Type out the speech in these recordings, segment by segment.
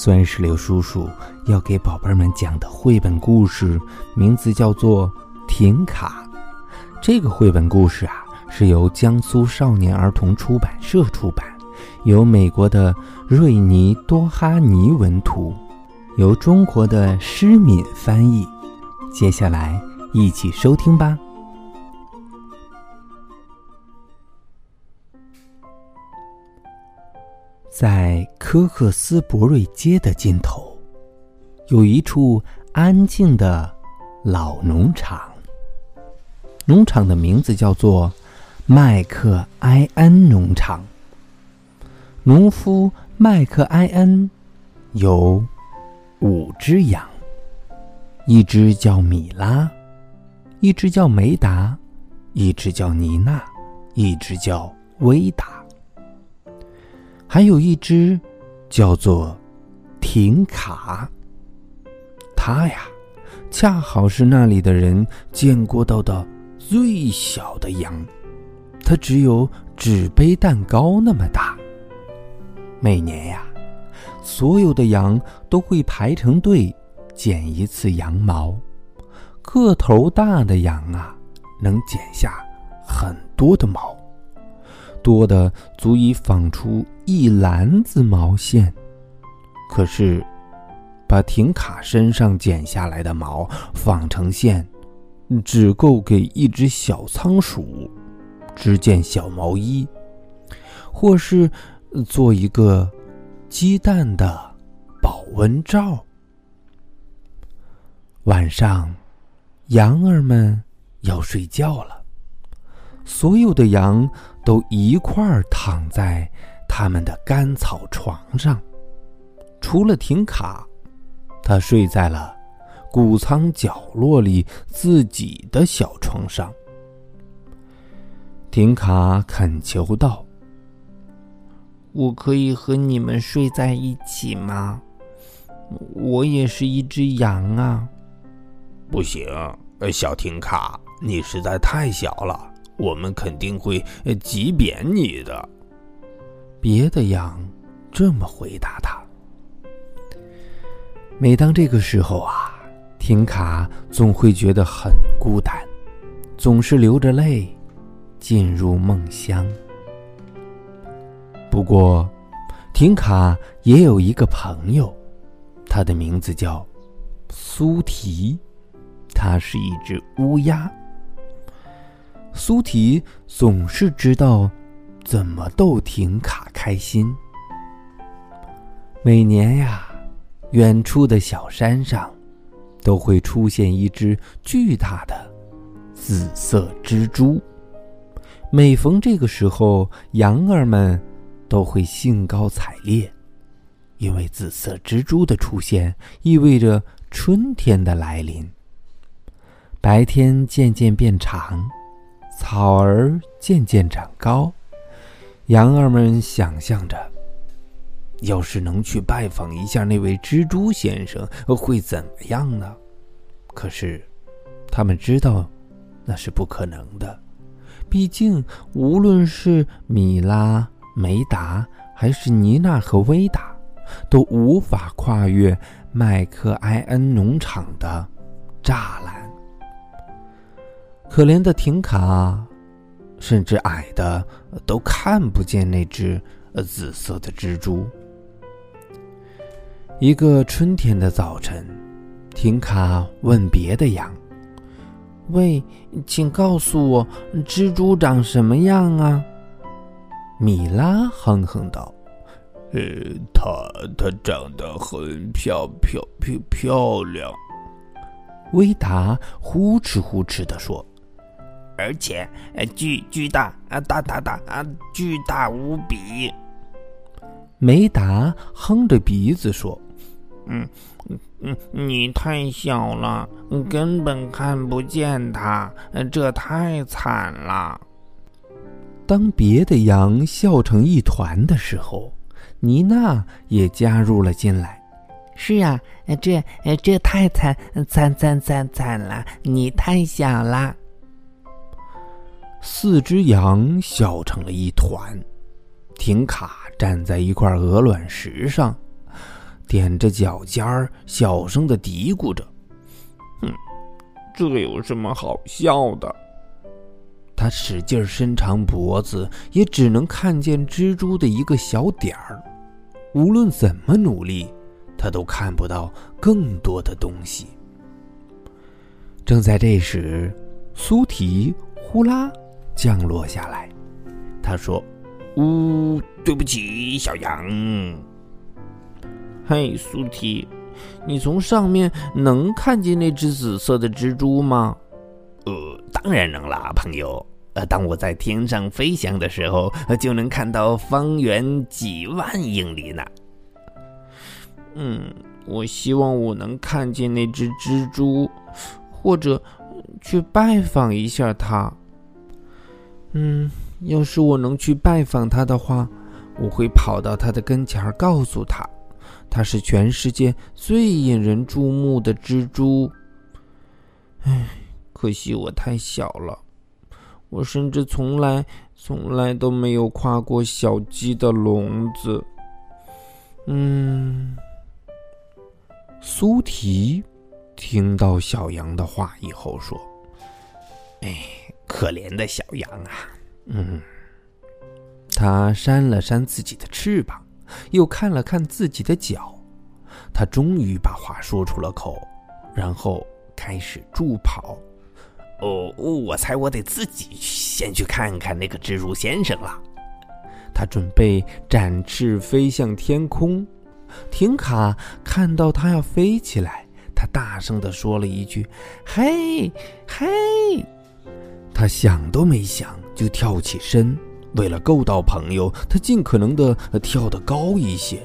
酸石榴叔叔要给宝贝们讲的绘本故事，名字叫做《停卡》。这个绘本故事啊，是由江苏少年儿童出版社出版，由美国的瑞尼多哈尼文图，由中国的施敏翻译。接下来一起收听吧。在科克斯伯瑞街的尽头，有一处安静的老农场。农场的名字叫做麦克埃恩农场。农夫麦克埃恩有五只羊，一只叫米拉，一只叫梅达，一只叫妮娜，一只叫威达。还有一只，叫做停卡。它呀，恰好是那里的人见过到的最小的羊，它只有纸杯蛋糕那么大。每年呀，所有的羊都会排成队剪一次羊毛。个头大的羊啊，能剪下很多的毛。多的足以纺出一篮子毛线，可是，把停卡身上剪下来的毛纺成线，只够给一只小仓鼠织件小毛衣，或是做一个鸡蛋的保温罩。晚上，羊儿们要睡觉了。所有的羊都一块儿躺在他们的干草床上，除了停卡，他睡在了谷仓角落里自己的小床上。停卡恳求道：“我可以和你们睡在一起吗？我也是一只羊啊！”“不行，小停卡，你实在太小了。”我们肯定会挤扁你的。别的羊这么回答他。每当这个时候啊，停卡总会觉得很孤单，总是流着泪进入梦乡。不过，停卡也有一个朋友，他的名字叫苏提，他是一只乌鸦。苏提总是知道怎么逗停卡开心。每年呀，远处的小山上都会出现一只巨大的紫色蜘蛛。每逢这个时候，羊儿们都会兴高采烈，因为紫色蜘蛛的出现意味着春天的来临。白天渐渐变长。草儿渐渐长高，羊儿们想象着，要是能去拜访一下那位蜘蛛先生，会怎么样呢？可是，他们知道那是不可能的。毕竟，无论是米拉、梅达，还是妮娜和威达，都无法跨越麦克埃恩农场的栅栏。可怜的停卡，甚至矮的都看不见那只紫色的蜘蛛。一个春天的早晨，停卡问别的羊：“喂，请告诉我，蜘蛛长什么样啊？”米拉哼哼道：“呃，它它长得很漂漂漂漂亮。”威达呼哧呼哧地说。而且呃，巨巨大啊，大大大啊，巨大无比。梅达哼着鼻子说：“嗯嗯，你太小了，根本看不见它，这太惨了。当别的羊笑成一团的时候，妮娜也加入了进来。是啊，这这太惨惨惨惨惨了！你太小了。四只羊笑成了一团。停卡站在一块鹅卵石上，踮着脚尖儿，小声的嘀咕着：“哼，这有什么好笑的？”他使劲伸长脖子，也只能看见蜘蛛的一个小点儿。无论怎么努力。他都看不到更多的东西。正在这时，苏提呼啦降落下来。他说：“呜，对不起，小羊。嘿，苏提，你从上面能看见那只紫色的蜘蛛吗？”“呃，当然能啦，朋友。呃，当我在天上飞翔的时候，就能看到方圆几万英里呢。”嗯，我希望我能看见那只蜘蛛，或者去拜访一下它。嗯，要是我能去拜访他的话，我会跑到他的跟前儿，告诉他，他是全世界最引人注目的蜘蛛。唉，可惜我太小了，我甚至从来从来都没有跨过小鸡的笼子。嗯。苏提听到小羊的话以后说：“哎，可怜的小羊啊！嗯。”他扇了扇自己的翅膀，又看了看自己的脚，他终于把话说出了口，然后开始助跑。哦，我猜我得自己先去看看那个蜘蛛先生了。他准备展翅飞向天空。停卡看到他要飞起来，他大声的说了一句：“嘿，嘿！”他想都没想就跳起身，为了够到朋友，他尽可能的跳得高一些。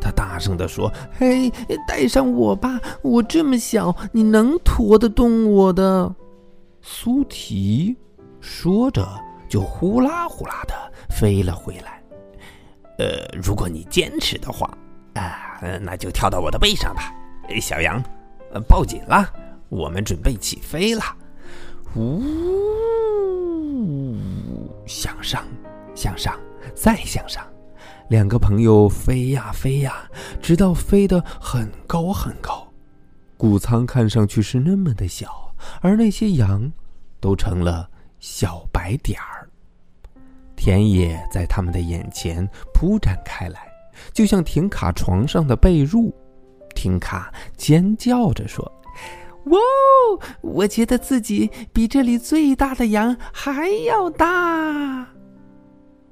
他大声的说：“嘿，带上我吧，我这么小，你能驮得动我的？”苏提说着就呼啦呼啦的飞了回来。呃，如果你坚持的话。啊，那就跳到我的背上吧，小羊，抱紧了，我们准备起飞了。呜，向上，向上，再向上，两个朋友飞呀飞呀，直到飞得很高很高。谷仓看上去是那么的小，而那些羊都成了小白点儿。田野在他们的眼前铺展开来。就像停卡床上的被褥，停卡尖叫着说：“哇，我觉得自己比这里最大的羊还要大。”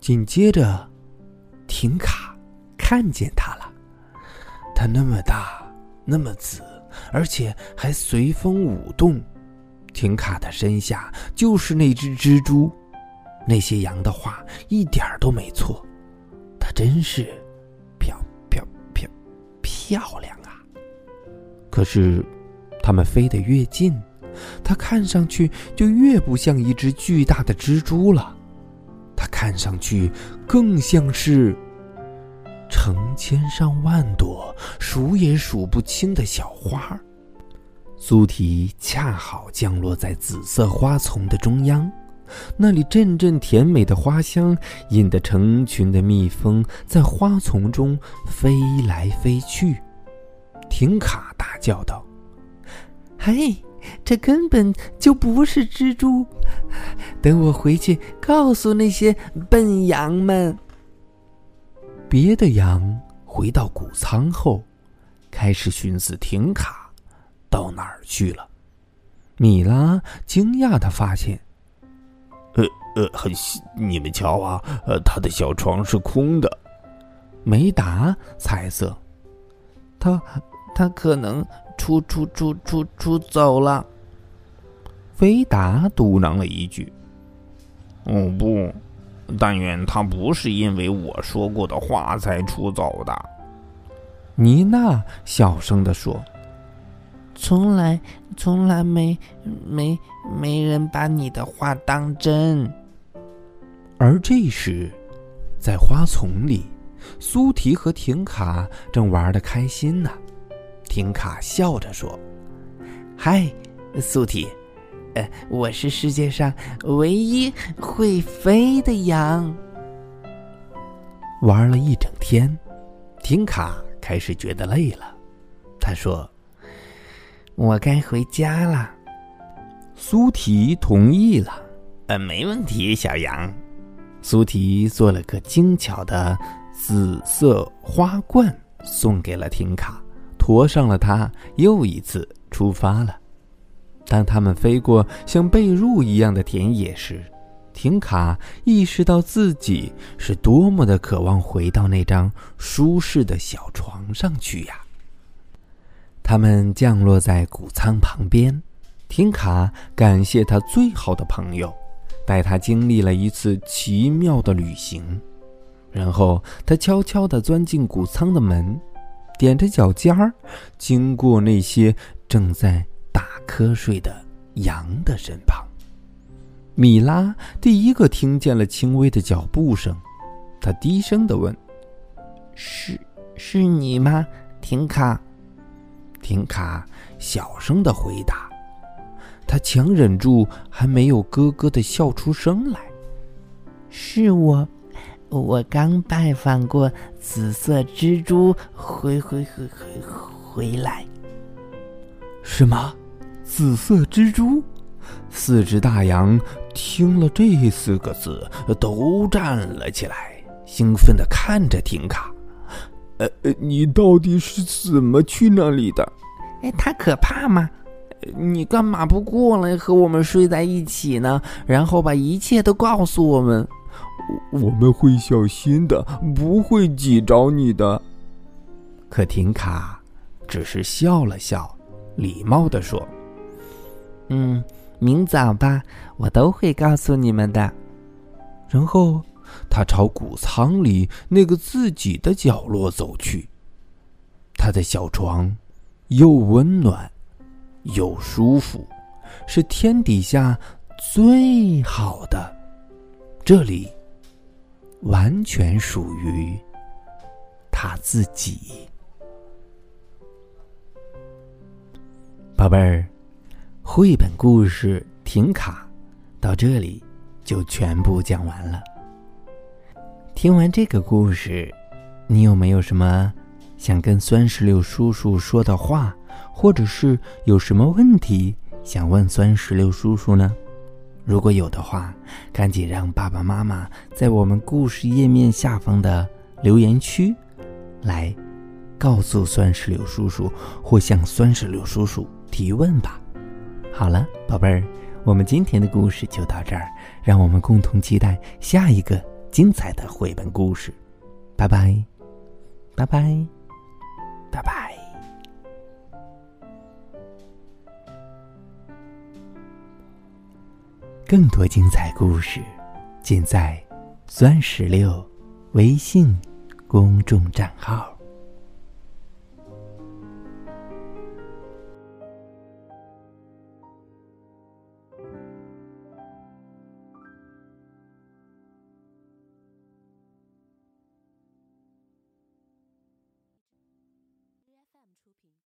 紧接着，停卡看见它了，它那么大，那么紫，而且还随风舞动。停卡的身下就是那只蜘蛛，那些羊的话一点都没错，它真是漂漂漂。漂亮啊！可是，它们飞得越近，它看上去就越不像一只巨大的蜘蛛了。它看上去更像是成千上万朵数也数不清的小花。苏提恰好降落在紫色花丛的中央，那里阵阵甜美的花香引得成群的蜜蜂在花丛中飞来飞去。停卡大叫道：“嘿，这根本就不是蜘蛛！等我回去告诉那些笨羊们。”别的羊回到谷仓后，开始寻思停卡到哪儿去了。米拉惊讶的发现：“呃呃，很，你们瞧啊，呃，他的小床是空的。”梅达猜测：“他。”他可能出出出出出走了。维达嘟囔了一句：“哦不，但愿他不是因为我说过的话才出走的。”妮娜小声地说：“从来，从来没，没，没人把你的话当真。”而这时，在花丛里，苏提和婷卡正玩的开心呢。婷卡笑着说：“嗨，苏提，呃，我是世界上唯一会飞的羊。”玩了一整天，婷卡开始觉得累了。他说：“我该回家了。”苏提同意了。“呃，没问题，小羊。”苏提做了个精巧的紫色花冠，送给了婷卡，驮上了它，又一次出发了。当他们飞过像被褥一样的田野时，停卡意识到自己是多么的渴望回到那张舒适的小床上去呀！他们降落在谷仓旁边，停卡感谢他最好的朋友，带他经历了一次奇妙的旅行。然后他悄悄地钻进谷仓的门，踮着脚尖儿，经过那些正在打瞌睡的羊的身旁。米拉第一个听见了轻微的脚步声，他低声的问：“是是你吗，婷卡？”婷卡小声的回答，他强忍住还没有咯咯的笑出声来：“是我，我刚拜访过紫色蜘蛛，回回回回回来。”什么？紫色蜘蛛？四只大羊听了这四个字，都站了起来，兴奋的看着婷卡。呃，你到底是怎么去那里的？哎，他可怕吗？你干嘛不过来和我们睡在一起呢？然后把一切都告诉我们。我们会小心的，不会挤着你的。可婷卡只是笑了笑，礼貌的说：“嗯。”明早吧，我都会告诉你们的。然后，他朝谷仓里那个自己的角落走去。他的小床又温暖又舒服，是天底下最好的。这里完全属于他自己，宝贝儿。绘本故事《停卡》到这里就全部讲完了。听完这个故事，你有没有什么想跟酸石榴叔叔说的话，或者是有什么问题想问酸石榴叔叔呢？如果有的话，赶紧让爸爸妈妈在我们故事页面下方的留言区来告诉酸石榴叔叔，或向酸石榴叔叔提问吧。好了，宝贝儿，我们今天的故事就到这儿，让我们共同期待下一个精彩的绘本故事。拜拜，拜拜，拜拜。更多精彩故事，尽在钻石六微信公众账号。